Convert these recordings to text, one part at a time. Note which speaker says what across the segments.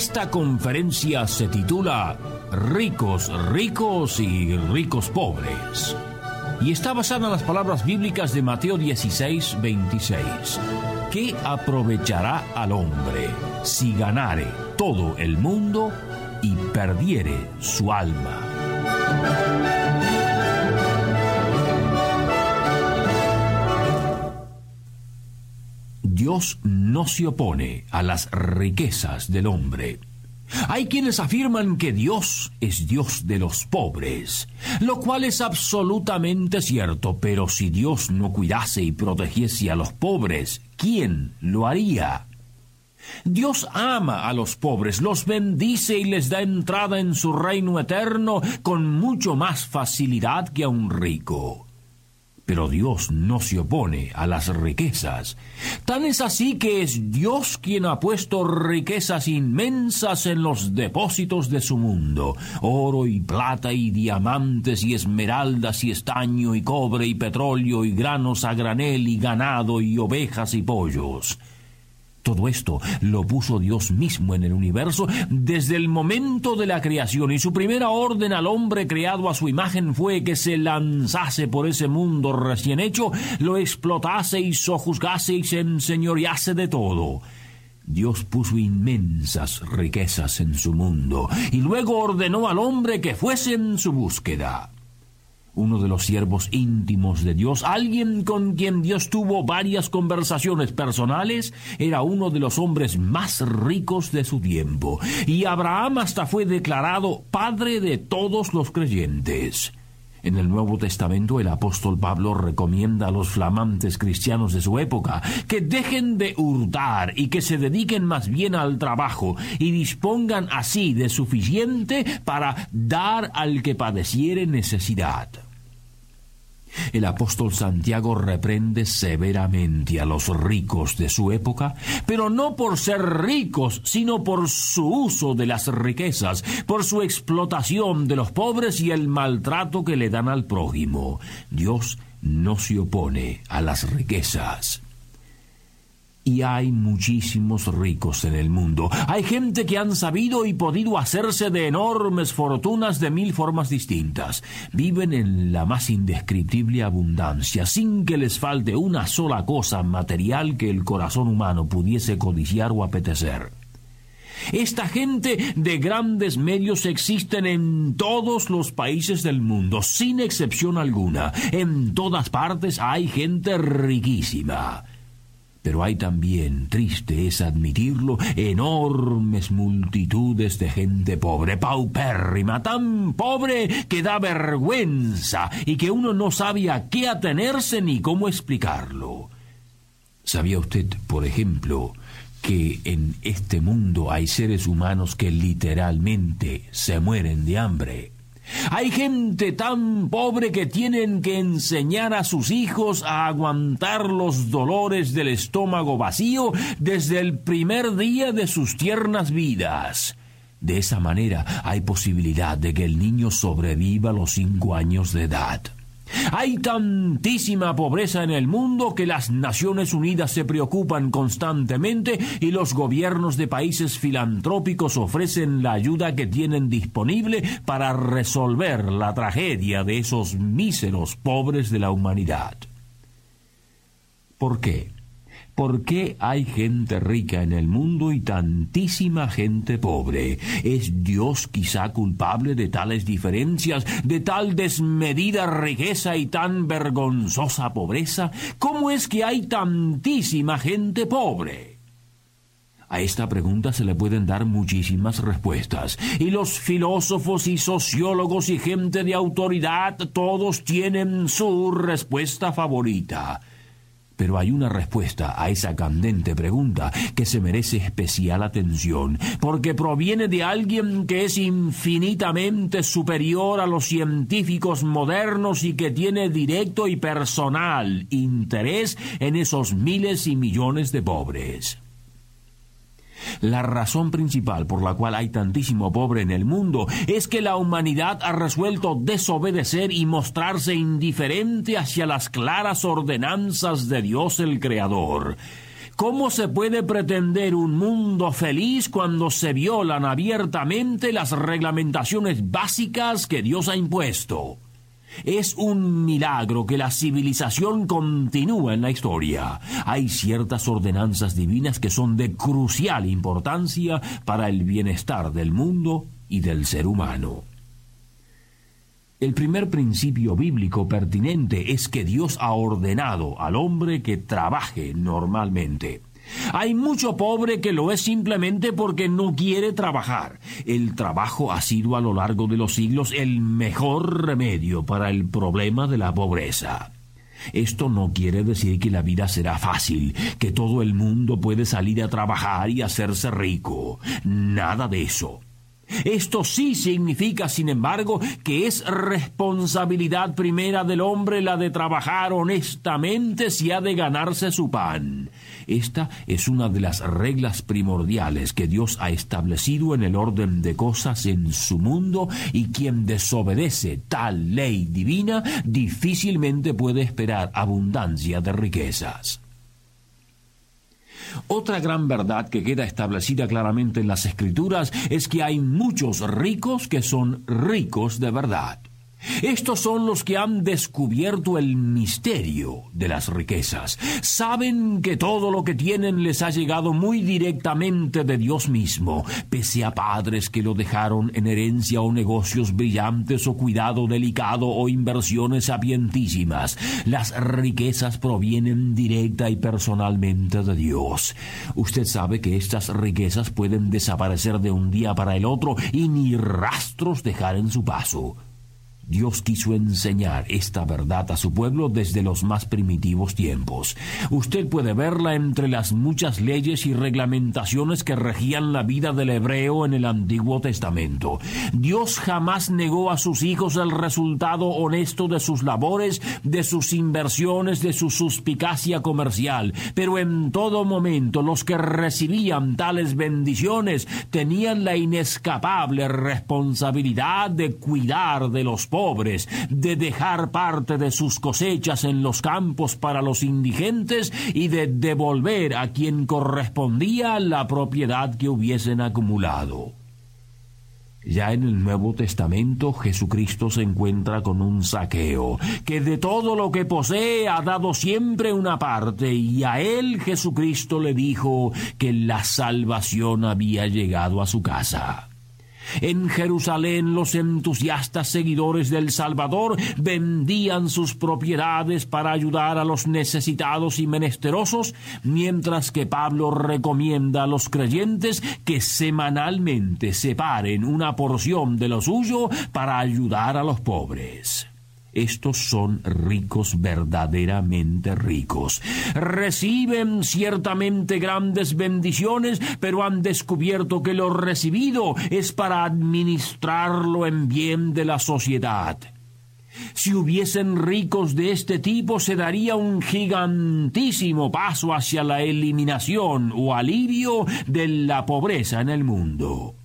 Speaker 1: Esta conferencia se titula Ricos, ricos y ricos pobres. Y está basada en las palabras bíblicas de Mateo 16, 26. ¿Qué aprovechará al hombre si ganare todo el mundo y perdiere su alma? Dios no se opone a las riquezas del hombre. Hay quienes afirman que Dios es Dios de los pobres, lo cual es absolutamente cierto, pero si Dios no cuidase y protegiese a los pobres, ¿quién lo haría? Dios ama a los pobres, los bendice y les da entrada en su reino eterno con mucho más facilidad que a un rico. Pero Dios no se opone a las riquezas. Tan es así que es Dios quien ha puesto riquezas inmensas en los depósitos de su mundo, oro y plata y diamantes y esmeraldas y estaño y cobre y petróleo y granos a granel y ganado y ovejas y pollos. Todo esto lo puso Dios mismo en el universo desde el momento de la creación y su primera orden al hombre creado a su imagen fue que se lanzase por ese mundo recién hecho, lo explotase y sojuzgase y se enseñorease de todo. Dios puso inmensas riquezas en su mundo y luego ordenó al hombre que fuese en su búsqueda uno de los siervos íntimos de Dios, alguien con quien Dios tuvo varias conversaciones personales, era uno de los hombres más ricos de su tiempo, y Abraham hasta fue declarado padre de todos los creyentes. En el Nuevo Testamento el apóstol Pablo recomienda a los flamantes cristianos de su época que dejen de hurtar y que se dediquen más bien al trabajo y dispongan así de suficiente para dar al que padeciere necesidad. El apóstol Santiago reprende severamente a los ricos de su época, pero no por ser ricos, sino por su uso de las riquezas, por su explotación de los pobres y el maltrato que le dan al prójimo. Dios no se opone a las riquezas. Y hay muchísimos ricos en el mundo. Hay gente que han sabido y podido hacerse de enormes fortunas de mil formas distintas. Viven en la más indescriptible abundancia, sin que les falte una sola cosa material que el corazón humano pudiese codiciar o apetecer. Esta gente de grandes medios existen en todos los países del mundo, sin excepción alguna. En todas partes hay gente riquísima. Pero hay también, triste es admitirlo, enormes multitudes de gente pobre, paupérrima, tan pobre que da vergüenza y que uno no sabe a qué atenerse ni cómo explicarlo. ¿Sabía usted, por ejemplo, que en este mundo hay seres humanos que literalmente se mueren de hambre? Hay gente tan pobre que tienen que enseñar a sus hijos a aguantar los dolores del estómago vacío desde el primer día de sus tiernas vidas. De esa manera hay posibilidad de que el niño sobreviva los cinco años de edad. Hay tantísima pobreza en el mundo que las Naciones Unidas se preocupan constantemente y los gobiernos de países filantrópicos ofrecen la ayuda que tienen disponible para resolver la tragedia de esos míseros pobres de la humanidad. ¿Por qué? ¿Por qué hay gente rica en el mundo y tantísima gente pobre? ¿Es Dios quizá culpable de tales diferencias, de tal desmedida riqueza y tan vergonzosa pobreza? ¿Cómo es que hay tantísima gente pobre? A esta pregunta se le pueden dar muchísimas respuestas, y los filósofos y sociólogos y gente de autoridad todos tienen su respuesta favorita. Pero hay una respuesta a esa candente pregunta que se merece especial atención, porque proviene de alguien que es infinitamente superior a los científicos modernos y que tiene directo y personal interés en esos miles y millones de pobres. La razón principal por la cual hay tantísimo pobre en el mundo es que la humanidad ha resuelto desobedecer y mostrarse indiferente hacia las claras ordenanzas de Dios el Creador. ¿Cómo se puede pretender un mundo feliz cuando se violan abiertamente las reglamentaciones básicas que Dios ha impuesto? Es un milagro que la civilización continúa en la historia. Hay ciertas ordenanzas divinas que son de crucial importancia para el bienestar del mundo y del ser humano. El primer principio bíblico pertinente es que Dios ha ordenado al hombre que trabaje normalmente. Hay mucho pobre que lo es simplemente porque no quiere trabajar. El trabajo ha sido a lo largo de los siglos el mejor remedio para el problema de la pobreza. Esto no quiere decir que la vida será fácil, que todo el mundo puede salir a trabajar y hacerse rico. Nada de eso. Esto sí significa, sin embargo, que es responsabilidad primera del hombre la de trabajar honestamente si ha de ganarse su pan. Esta es una de las reglas primordiales que Dios ha establecido en el orden de cosas en su mundo y quien desobedece tal ley divina difícilmente puede esperar abundancia de riquezas. Otra gran verdad que queda establecida claramente en las escrituras es que hay muchos ricos que son ricos de verdad. Estos son los que han descubierto el misterio de las riquezas. Saben que todo lo que tienen les ha llegado muy directamente de Dios mismo, pese a padres que lo dejaron en herencia o negocios brillantes o cuidado delicado o inversiones sapientísimas. Las riquezas provienen directa y personalmente de Dios. Usted sabe que estas riquezas pueden desaparecer de un día para el otro y ni rastros dejar en su paso. Dios quiso enseñar esta verdad a su pueblo desde los más primitivos tiempos. Usted puede verla entre las muchas leyes y reglamentaciones que regían la vida del hebreo en el Antiguo Testamento. Dios jamás negó a sus hijos el resultado honesto de sus labores, de sus inversiones, de su suspicacia comercial, pero en todo momento los que recibían tales bendiciones tenían la inescapable responsabilidad de cuidar de los pobres de dejar parte de sus cosechas en los campos para los indigentes y de devolver a quien correspondía la propiedad que hubiesen acumulado. Ya en el Nuevo Testamento Jesucristo se encuentra con un saqueo, que de todo lo que posee ha dado siempre una parte, y a él Jesucristo le dijo que la salvación había llegado a su casa. En Jerusalén los entusiastas seguidores del Salvador vendían sus propiedades para ayudar a los necesitados y menesterosos, mientras que Pablo recomienda a los creyentes que semanalmente separen una porción de lo suyo para ayudar a los pobres. Estos son ricos, verdaderamente ricos. Reciben ciertamente grandes bendiciones, pero han descubierto que lo recibido es para administrarlo en bien de la sociedad. Si hubiesen ricos de este tipo, se daría un gigantísimo paso hacia la eliminación o alivio de la pobreza en el mundo.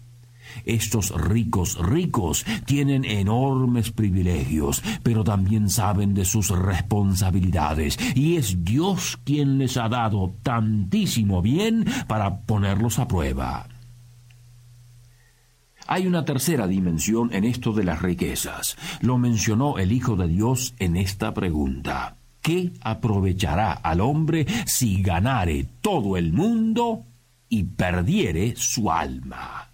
Speaker 1: Estos ricos ricos tienen enormes privilegios, pero también saben de sus responsabilidades, y es Dios quien les ha dado tantísimo bien para ponerlos a prueba. Hay una tercera dimensión en esto de las riquezas. Lo mencionó el Hijo de Dios en esta pregunta. ¿Qué aprovechará al hombre si ganare todo el mundo y perdiere su alma?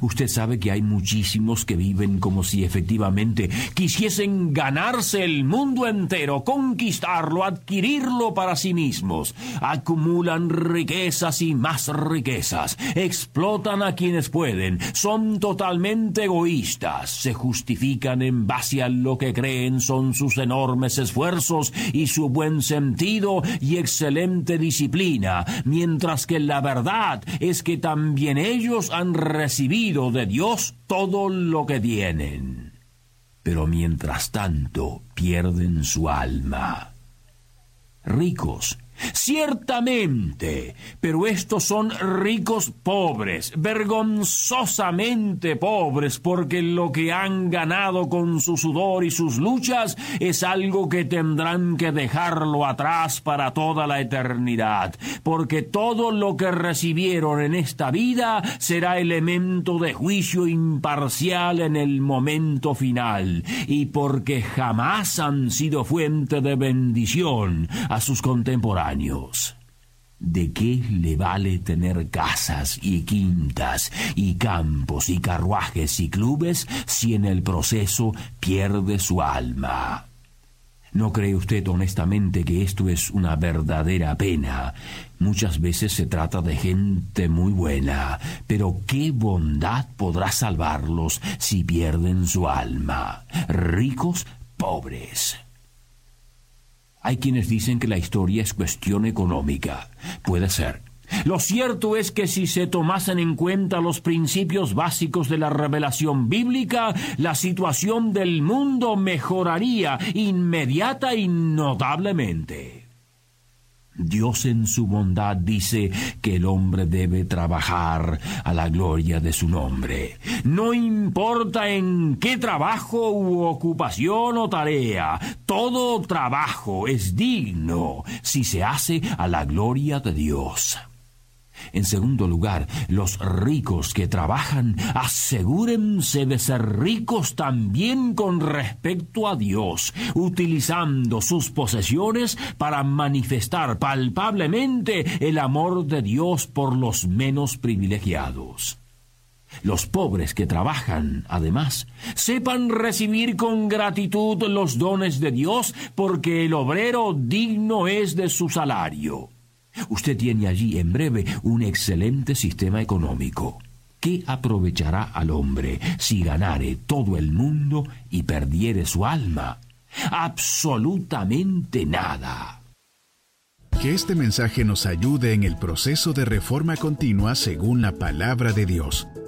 Speaker 1: Usted sabe que hay muchísimos que viven como si efectivamente quisiesen ganarse el mundo entero, conquistarlo, adquirirlo para sí mismos. Acumulan riquezas y más riquezas, explotan a quienes pueden, son totalmente egoístas, se justifican en base a lo que creen son sus enormes esfuerzos y su buen sentido y excelente disciplina, mientras que la verdad es que también ellos han recibido de Dios todo lo que tienen, pero mientras tanto pierden su alma. Ricos Ciertamente, pero estos son ricos pobres, vergonzosamente pobres, porque lo que han ganado con su sudor y sus luchas es algo que tendrán que dejarlo atrás para toda la eternidad, porque todo lo que recibieron en esta vida será elemento de juicio imparcial en el momento final, y porque jamás han sido fuente de bendición a sus contemporáneos ¿De qué le vale tener casas y quintas y campos y carruajes y clubes si en el proceso pierde su alma? ¿No cree usted honestamente que esto es una verdadera pena? Muchas veces se trata de gente muy buena, pero ¿qué bondad podrá salvarlos si pierden su alma? Ricos, pobres. Hay quienes dicen que la historia es cuestión económica. Puede ser. Lo cierto es que si se tomasen en cuenta los principios básicos de la revelación bíblica, la situación del mundo mejoraría inmediata y notablemente. Dios en su bondad dice que el hombre debe trabajar a la gloria de su nombre. No importa en qué trabajo u ocupación o tarea, todo trabajo es digno si se hace a la gloria de Dios. En segundo lugar, los ricos que trabajan, asegúrense de ser ricos también con respecto a Dios, utilizando sus posesiones para manifestar palpablemente el amor de Dios por los menos privilegiados. Los pobres que trabajan, además, sepan recibir con gratitud los dones de Dios porque el obrero digno es de su salario. Usted tiene allí en breve un excelente sistema económico. ¿Qué aprovechará al hombre si ganare todo el mundo y perdiere su alma? Absolutamente nada.
Speaker 2: Que este mensaje nos ayude en el proceso de reforma continua según la palabra de Dios.